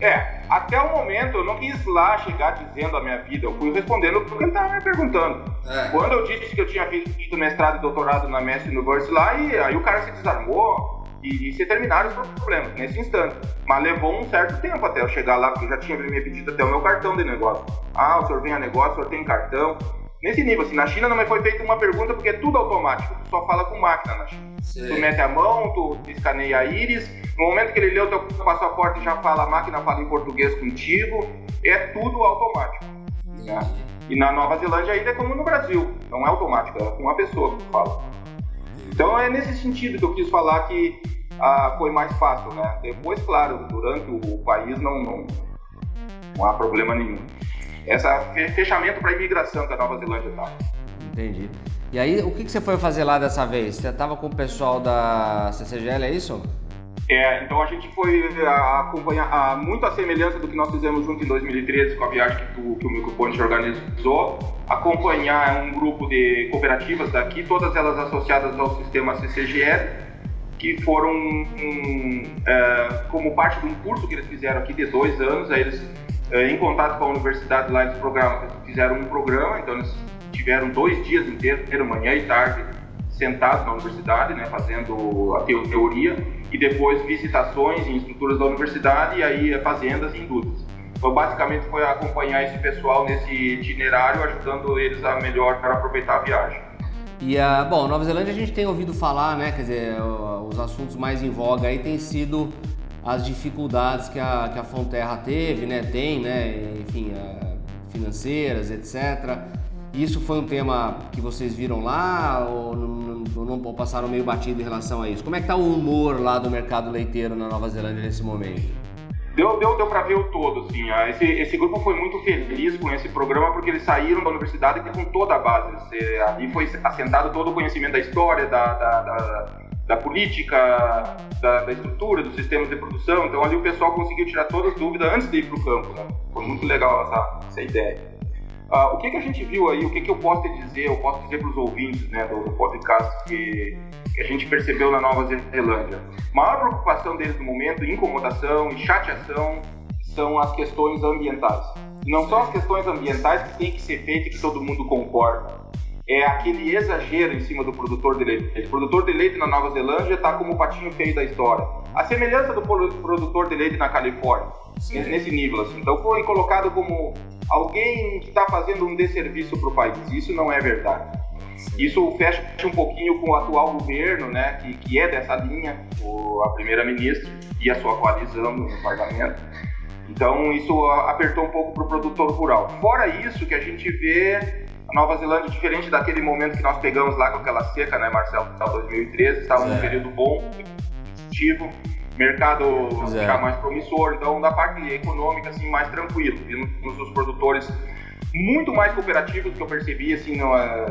Speaker 3: É, até o momento eu não quis lá chegar dizendo a minha vida, eu fui respondendo o que ele estava me perguntando. É. Quando eu disse que eu tinha feito mestrado e doutorado na Mestre University lá, e aí o cara se desarmou e, e se terminaram os problemas nesse instante. Mas levou um certo tempo até eu chegar lá, porque eu já tinha me pedido até o meu cartão de negócio. Ah, o senhor vem a negócio, o senhor tem cartão. Nesse nível, assim, na China não me foi feita uma pergunta porque é tudo automático, tu só fala com máquina na China. Sim. Tu mete a mão, tu escaneia a íris, no momento que ele lê o teu passaporte já fala, a máquina fala em português contigo, é tudo automático. Né? E na Nova Zelândia ainda é como no Brasil, não é automático, é com uma pessoa que fala. Então é nesse sentido que eu quis falar que ah, foi mais fácil, né? Depois, claro, durante o país não, não, não há problema nenhum esse fechamento para imigração que a Nova Zelândia está.
Speaker 2: Entendi. E aí, o que, que você foi fazer lá dessa vez? Você estava com o pessoal da CCGL, é isso?
Speaker 3: É, então a gente foi acompanhar a, muito a semelhança do que nós fizemos junto em 2013 com a viagem que, tu, que o Microponte organizou, acompanhar um grupo de cooperativas daqui, todas elas associadas ao sistema CCGL, que foram um, é, como parte de um curso que eles fizeram aqui de dois anos, aí eles é, em contato com a universidade lá eles programam, fizeram um programa, então eles tiveram dois dias inteiros, manhã e tarde, sentados na universidade, né, fazendo a teoria, e depois visitações em estruturas da universidade e aí fazendas e indústrias. Então, basicamente, foi acompanhar esse pessoal nesse itinerário, ajudando eles a melhor para aproveitar a viagem.
Speaker 2: E, uh, bom, Nova Zelândia a gente tem ouvido falar, né, quer dizer, os assuntos mais em voga aí têm sido as dificuldades que a, que a Fonterra teve, né, tem, né, enfim, uh, financeiras, etc. Isso foi um tema que vocês viram lá ou não, não, não passaram meio batido em relação a isso? Como é que está o humor lá do mercado leiteiro na Nova Zelândia nesse momento?
Speaker 3: Deu, deu, deu para ver o todo, assim. Esse, esse grupo foi muito feliz com esse programa porque eles saíram da universidade com toda a base. ali foi assentado todo o conhecimento da história, da, da, da, da política, da, da, estrutura, dos sistemas de produção. Então ali o pessoal conseguiu tirar todas as dúvidas antes de ir para o campo. Né? Foi muito legal essa, essa ideia. Uh, o que, que a gente viu aí, o que, que eu posso dizer, eu posso dizer para os ouvintes né, do, do podcast que, que, a gente percebeu na Nova Zelândia? Maior preocupação deles no momento, incomodação e chateação, são as questões ambientais. Não são as questões ambientais que tem que ser feito e que todo mundo concorda. É aquele exagero em cima do produtor de leite. O produtor de leite na Nova Zelândia está como o patinho feio da história. A semelhança do produtor de leite na Califórnia, Sim. nesse nível. Assim. Então foi colocado como alguém que está fazendo um desserviço para o país. Isso não é verdade. Isso fecha um pouquinho com o atual governo, né, que, que é dessa linha, o, a primeira-ministra e a sua coalizão no parlamento. Então isso apertou um pouco para o produtor rural. Fora isso, que a gente vê Nova Zelândia diferente daquele momento que nós pegamos lá com aquela seca, né, Marcelo, 2013, estava num período bom, positivo mercado é. ficar mais promissor. Então, da parte econômica, assim, mais tranquilo. Vimos os produtores muito mais cooperativos que eu percebi, assim, numa,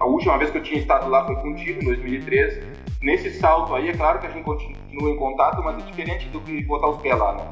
Speaker 3: a última vez que eu tinha estado lá foi contigo, em 2013. Nesse salto aí, é claro que a gente continua em contato, mas é diferente do que botar os pés lá, né?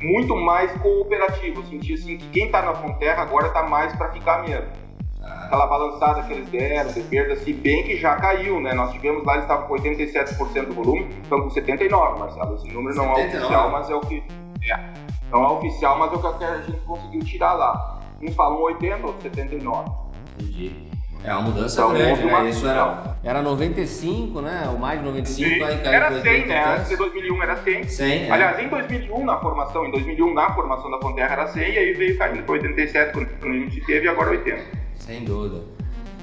Speaker 3: Muito mais cooperativo, eu senti assim que quem está na Fonterra agora está mais para ficar mesmo aquela balançada que eles deram de perda, se bem que já caiu, né? Nós tivemos lá, eles estavam com 87% do volume, estão com 79%, Marcelo. Esse número não 79. é oficial, mas é o que. É. Não é oficial, mas é o que a gente conseguiu tirar lá. Uns falam 80, outros 79.
Speaker 2: Entendi. É uma mudança então, grande, né? Isso era, era 95, né? Ou mais de 95, Sim. aí caiu
Speaker 3: Era 100, né? Antes de 2001 era 100. 100 é. Aliás, em 2001 na formação, em 2001 na formação da Fonterra era 100 e aí veio caindo para 87 quando a gente teve e agora 80.
Speaker 2: Sem dúvida.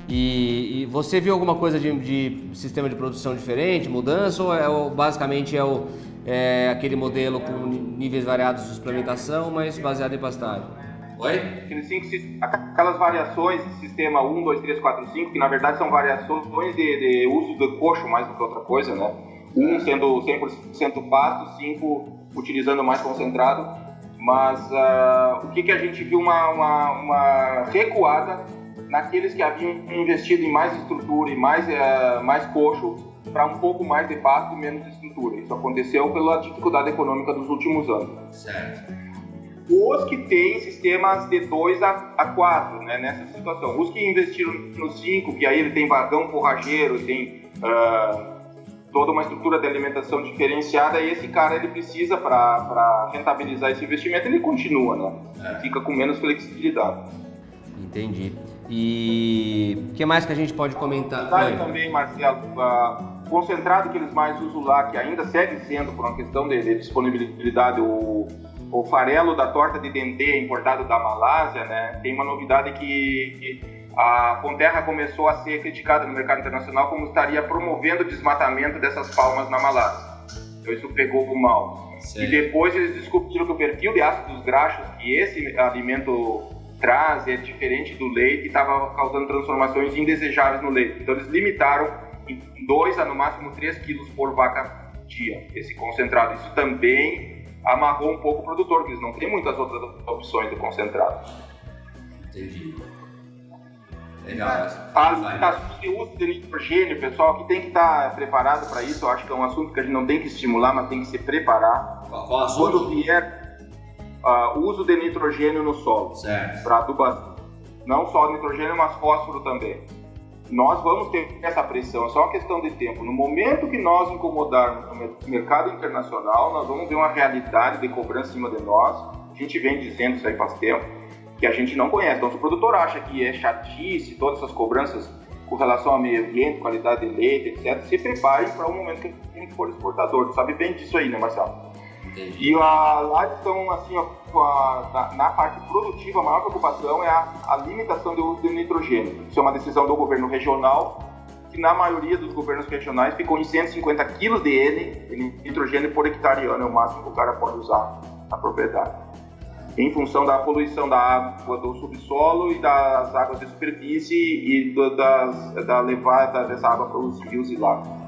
Speaker 2: E, e, você viu alguma coisa de, de, sistema de produção diferente, mudança, ou, é, ou basicamente é, o, é, aquele modelo com níveis variados de suplementação, mas baseado em pastagem?
Speaker 3: Oi? Aquelas variações de sistema 1, 2, 3, 4, 5, que na verdade são variações de, de uso do coxo mais do que outra coisa, né? Um sendo 100% pasto, 5 utilizando mais concentrado. Mas uh, o que, que a gente viu? Uma, uma, uma recuada naqueles que haviam investido em mais estrutura e mais, uh, mais coxo para um pouco mais de pasto e menos estrutura. Isso aconteceu pela dificuldade econômica dos últimos anos.
Speaker 2: Certo.
Speaker 3: Os que têm sistemas de 2 a, a 4, né, nessa situação. Os que investiram no 5, que aí ele tem vagão forrageiro, tem uh, toda uma estrutura de alimentação diferenciada, e esse cara ele precisa para rentabilizar esse investimento, ele continua, né? É. Fica com menos flexibilidade.
Speaker 2: Entendi. E o que mais que a gente pode comentar?
Speaker 3: Sabe também, Marcelo, uh, concentrado que eles mais usam lá, que ainda segue sendo por uma questão de, de disponibilidade, o, o farelo da torta de dendê importado da Malásia, né? Tem uma novidade que, que a Fonterra começou a ser criticada no mercado internacional como estaria promovendo o desmatamento dessas palmas na Malásia. Então isso pegou mal. Sim. E depois eles descobriram que o perfil de ácidos graxos que esse alimento traz é diferente do leite e estava causando transformações indesejáveis no leite. Então eles limitaram em 2 a no máximo 3 quilos por vaca dia esse concentrado. Isso também amarrou um pouco o produtor, porque eles não têm muitas outras opções de concentrado.
Speaker 2: Entendi.
Speaker 3: Legal. A limitação de uso de nitrogênio, pessoal, que tem que estar preparado para isso. Eu acho que é um assunto que a gente não tem que estimular, mas tem que se preparar.
Speaker 2: Qual, qual assunto?
Speaker 3: Quando vier uh, o uso de nitrogênio no solo. Para adubação. Não só nitrogênio, mas fósforo também. Nós vamos ter essa pressão, é só uma questão de tempo. No momento que nós incomodarmos no mercado internacional, nós vamos ver uma realidade de cobrança em cima de nós. A gente vem dizendo isso aí faz tempo que a gente não conhece. Então, se o produtor acha que é chatice, todas essas cobranças com relação ao meio ambiente, qualidade de leite, etc., se prepare para o momento que a gente for exportador. Tu sabe bem disso aí, né, Marcelo? Entendi. E a, lá estão, assim, a, na, na, parte produtiva, a maior preocupação é a, a limitação do de nitrogênio. Isso é uma decisão do governo regional, que na maioria dos governos regionais ficou em 150 kg de N, nitrogênio por hectare ano, é o máximo que o cara pode usar na propriedade em função da poluição da água do subsolo e das águas de superfície e do, das, da levada dessa água para os rios e lagos.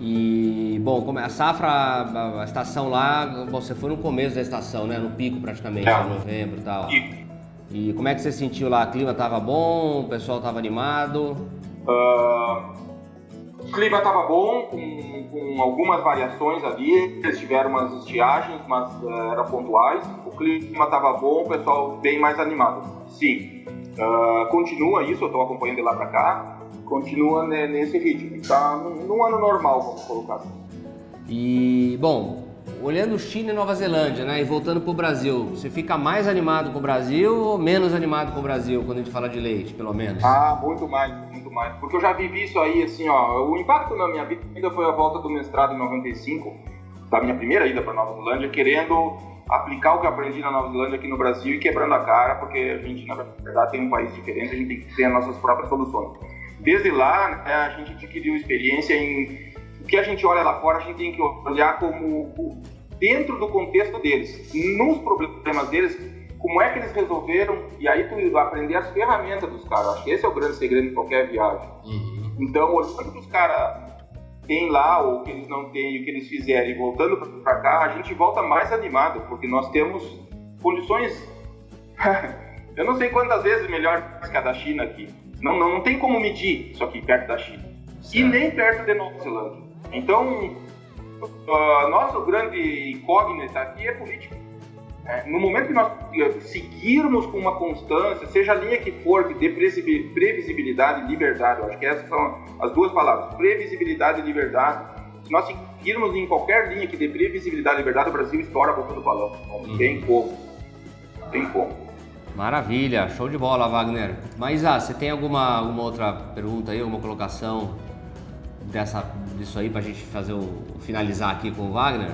Speaker 2: E, bom, como a safra, a, a estação lá, você foi no começo da estação, né? No pico praticamente, é. em novembro e tal. E, e como é que você sentiu lá? O clima estava bom? O pessoal estava animado?
Speaker 3: Uh, o clima estava bom, com, com, algumas variações ali. Eles tiveram umas estiagens, mas uh, eram pontuais. O clima estava bom, o pessoal bem mais animado. Sim, uh, continua isso, eu estou acompanhando de lá para cá. Continua nesse ritmo. Está num ano normal, vamos colocar assim.
Speaker 2: E, bom, olhando China e Nova Zelândia, né, e voltando para o Brasil, você fica mais animado com o Brasil ou menos animado com o Brasil quando a gente fala de leite, pelo menos?
Speaker 3: Ah, muito mais, muito mais, porque eu já vivi isso aí, assim, ó, o impacto na minha vida foi a volta do mestrado em 95, da minha primeira ida para Nova Zelândia, querendo aplicar o que aprendi na Nova Zelândia aqui no Brasil e quebrando a cara, porque a gente, na verdade, tem um país diferente, a gente tem que ter as nossas próprias soluções. Desde lá, né, a gente adquiriu experiência em o que a gente olha lá fora, a gente tem que olhar como dentro do contexto deles, nos problemas deles, como é que eles resolveram, e aí tu aprender as ferramentas dos caras. Acho que esse é o grande segredo de qualquer viagem. Uhum. Então, olhando que os caras têm lá, ou que eles não têm, o que eles fizeram, e voltando para cá, a gente volta mais animado, porque nós temos condições. Eu não sei quantas vezes melhor que a da China aqui. Não, não, não tem como medir isso aqui perto da China. Certo. E nem perto de Nova Zelândia. Então, uh, nosso grande incógnita aqui é política. É, no momento que nós seguirmos com uma constância, seja a linha que for, que dê previsibilidade e liberdade, eu acho que essas são as duas palavras, previsibilidade e liberdade. Se nós seguirmos em qualquer linha que dê previsibilidade e liberdade, o Brasil estoura a boca do balão. Não uhum. tem como. Não tem como.
Speaker 2: Maravilha, show de bola, Wagner. Mas ah, você tem alguma, alguma outra pergunta aí, alguma colocação dessa, disso aí para a gente fazer o, finalizar aqui com o Wagner?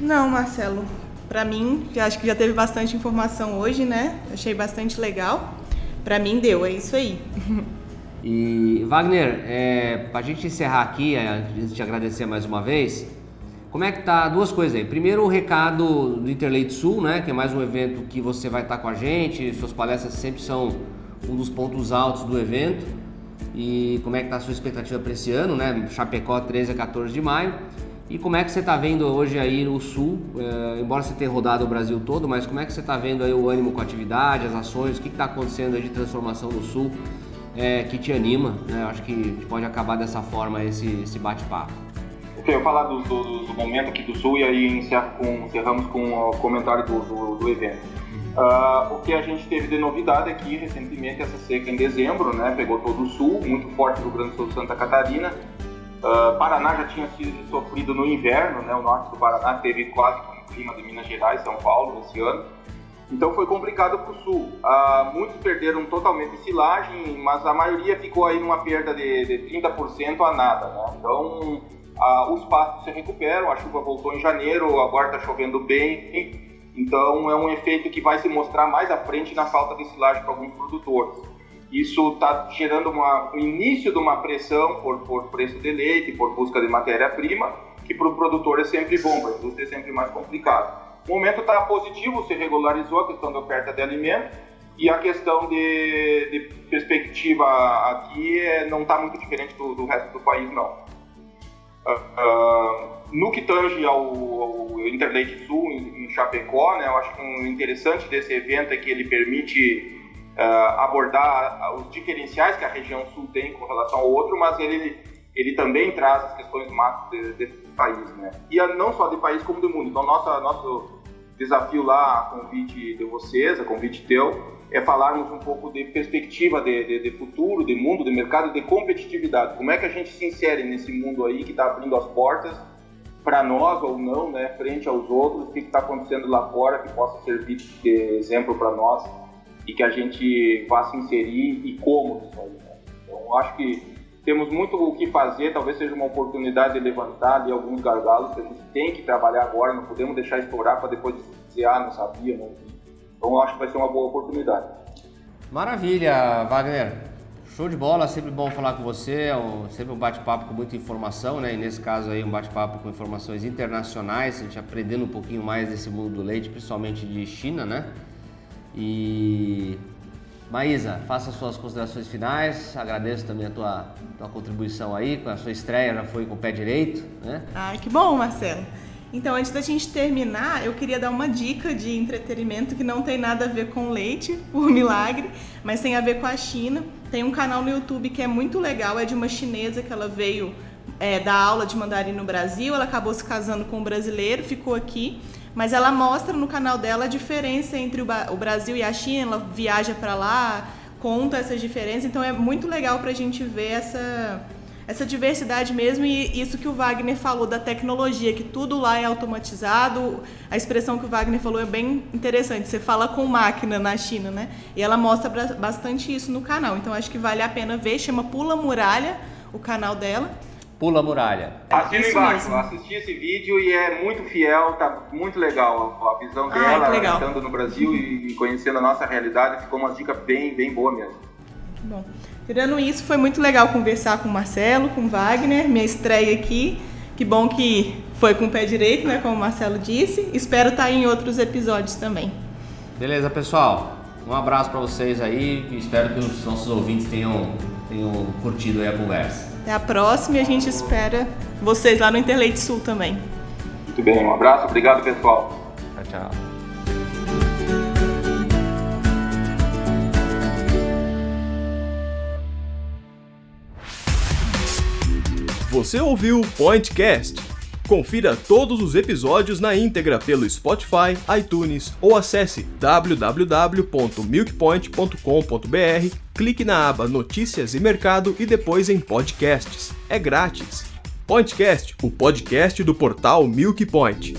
Speaker 1: Não, Marcelo. Para mim, acho que já teve bastante informação hoje, né? Achei bastante legal. Para mim deu, é isso aí.
Speaker 2: E Wagner, é, para a gente encerrar aqui, é, antes de te agradecer mais uma vez, como é que tá? Duas coisas aí. Primeiro, o recado do Interleite Sul, né? Que é mais um evento que você vai estar com a gente. Suas palestras sempre são um dos pontos altos do evento e como é que está a sua expectativa para esse ano, né? Chapecó 13 a 14 de maio. E como é que você está vendo hoje aí no Sul, é, embora você tenha rodado o Brasil todo, mas como é que você está vendo aí o ânimo com a atividade, as ações, o que está acontecendo aí de transformação no Sul é, que te anima? Né? Eu acho que pode acabar dessa forma esse, esse bate-papo.
Speaker 3: Ok, eu falar do, do, do, momento aqui do Sul e aí encerro com, encerramos com o comentário do, do, do evento. Uh, o que a gente teve de novidade aqui recentemente, essa seca em dezembro, né, pegou todo o sul, muito forte Rio Grande do Sul, Santa Catarina. Uh, Paraná já tinha sido sofrido no inverno, né, o norte do Paraná teve quase o clima de Minas Gerais, São Paulo esse ano. Então foi complicado para o sul. Uh, muitos perderam totalmente silagem, mas a maioria ficou aí numa perda de, de 30% a nada. Né? Então os pastos se recuperam, a chuva voltou em janeiro, agora está chovendo bem então, é um efeito que vai se mostrar mais à frente na falta de silagem para alguns produtores. Isso está gerando uma, o início de uma pressão por, por preço de leite, por busca de matéria-prima, que para o produtor é sempre bom, para a indústria é sempre mais complicado. O momento está positivo, se regularizou a questão da oferta de alimento e a questão de, de perspectiva aqui é, não está muito diferente do, do, resto do país, não. Uh, no que tange ao, ao Interlake Sul em, em, Chapecó, né, eu acho que o interessante desse evento é que ele permite uh, abordar os diferenciais que a região sul tem com relação ao outro, mas ele, ele também traz as questões macro desse de país, né? E não só de país como do mundo. Então, nossa, nosso desafio lá, a convite de vocês, a convite teu, é falarmos um pouco de perspectiva de, de, de, futuro, de mundo, de mercado, de competitividade. Como é que a gente se insere nesse mundo aí que está abrindo as portas para nós ou não, né, frente aos outros, o que está acontecendo lá fora que possa servir de exemplo para nós e que a gente vá se inserir e como. Né? Então, acho que temos muito o que fazer, talvez seja uma oportunidade de levantar ali alguns gargalos que a gente tem que trabalhar agora, não podemos deixar estourar para depois dizer, ah, não sabia, não então acho que vai ser uma boa oportunidade.
Speaker 2: Maravilha, Wagner. Show de bola, sempre bom falar com você, é um, sempre um bate-papo com muita informação, né? E nesse caso aí um bate-papo com informações internacionais, a gente aprendendo um pouquinho mais desse mundo do leite, principalmente de China, né? E Maísa, faça suas considerações finais, agradeço também a tua, tua contribuição aí, com a sua estreia já foi com o pé direito, né?
Speaker 1: Ai, que bom, Marcelo. Então, antes da gente terminar, eu queria dar uma dica de entretenimento que não tem nada a ver com leite, por milagre, mas tem a ver com a China. Tem um canal no YouTube que é muito legal, é de uma chinesa que ela veio é, dar aula de mandarim no Brasil, ela acabou se casando com um brasileiro, ficou aqui, mas ela mostra no canal dela a diferença entre o Brasil e a China, ela viaja para lá, conta essas diferenças, então é muito legal para a gente ver essa essa diversidade mesmo e isso que o Wagner falou da tecnologia, que tudo lá é automatizado. A expressão que o Wagner falou é bem interessante. Você fala com máquina na China, né? E ela mostra bastante isso no canal. Então acho que vale a pena ver. Chama Pula Muralha, o canal dela.
Speaker 2: Pula Muralha.
Speaker 3: Assina embaixo, mesmo. assisti esse vídeo e é muito fiel, tá muito legal a visão dela, ah, estando no Brasil e conhecendo a nossa realidade, ficou uma dica bem, bem boa mesmo.
Speaker 1: Bom. Tirando isso, foi muito legal conversar com o Marcelo, com o Wagner, minha estreia aqui. Que bom que foi com o pé direito, né, como o Marcelo disse. Espero estar em outros episódios também.
Speaker 2: Beleza, pessoal. Um abraço para vocês aí. Espero que os nossos ouvintes tenham, tenham curtido a conversa.
Speaker 1: Até a próxima e a gente espera vocês lá no Interleite Sul também.
Speaker 3: Muito bem, um abraço, obrigado pessoal.
Speaker 2: Tchau, tchau.
Speaker 4: Você ouviu o Pointcast? Confira todos os episódios na íntegra pelo Spotify, iTunes ou acesse www.milkpoint.com.br, clique na aba Notícias e Mercado e depois em Podcasts. É grátis. Pointcast, o podcast do portal Milk Point.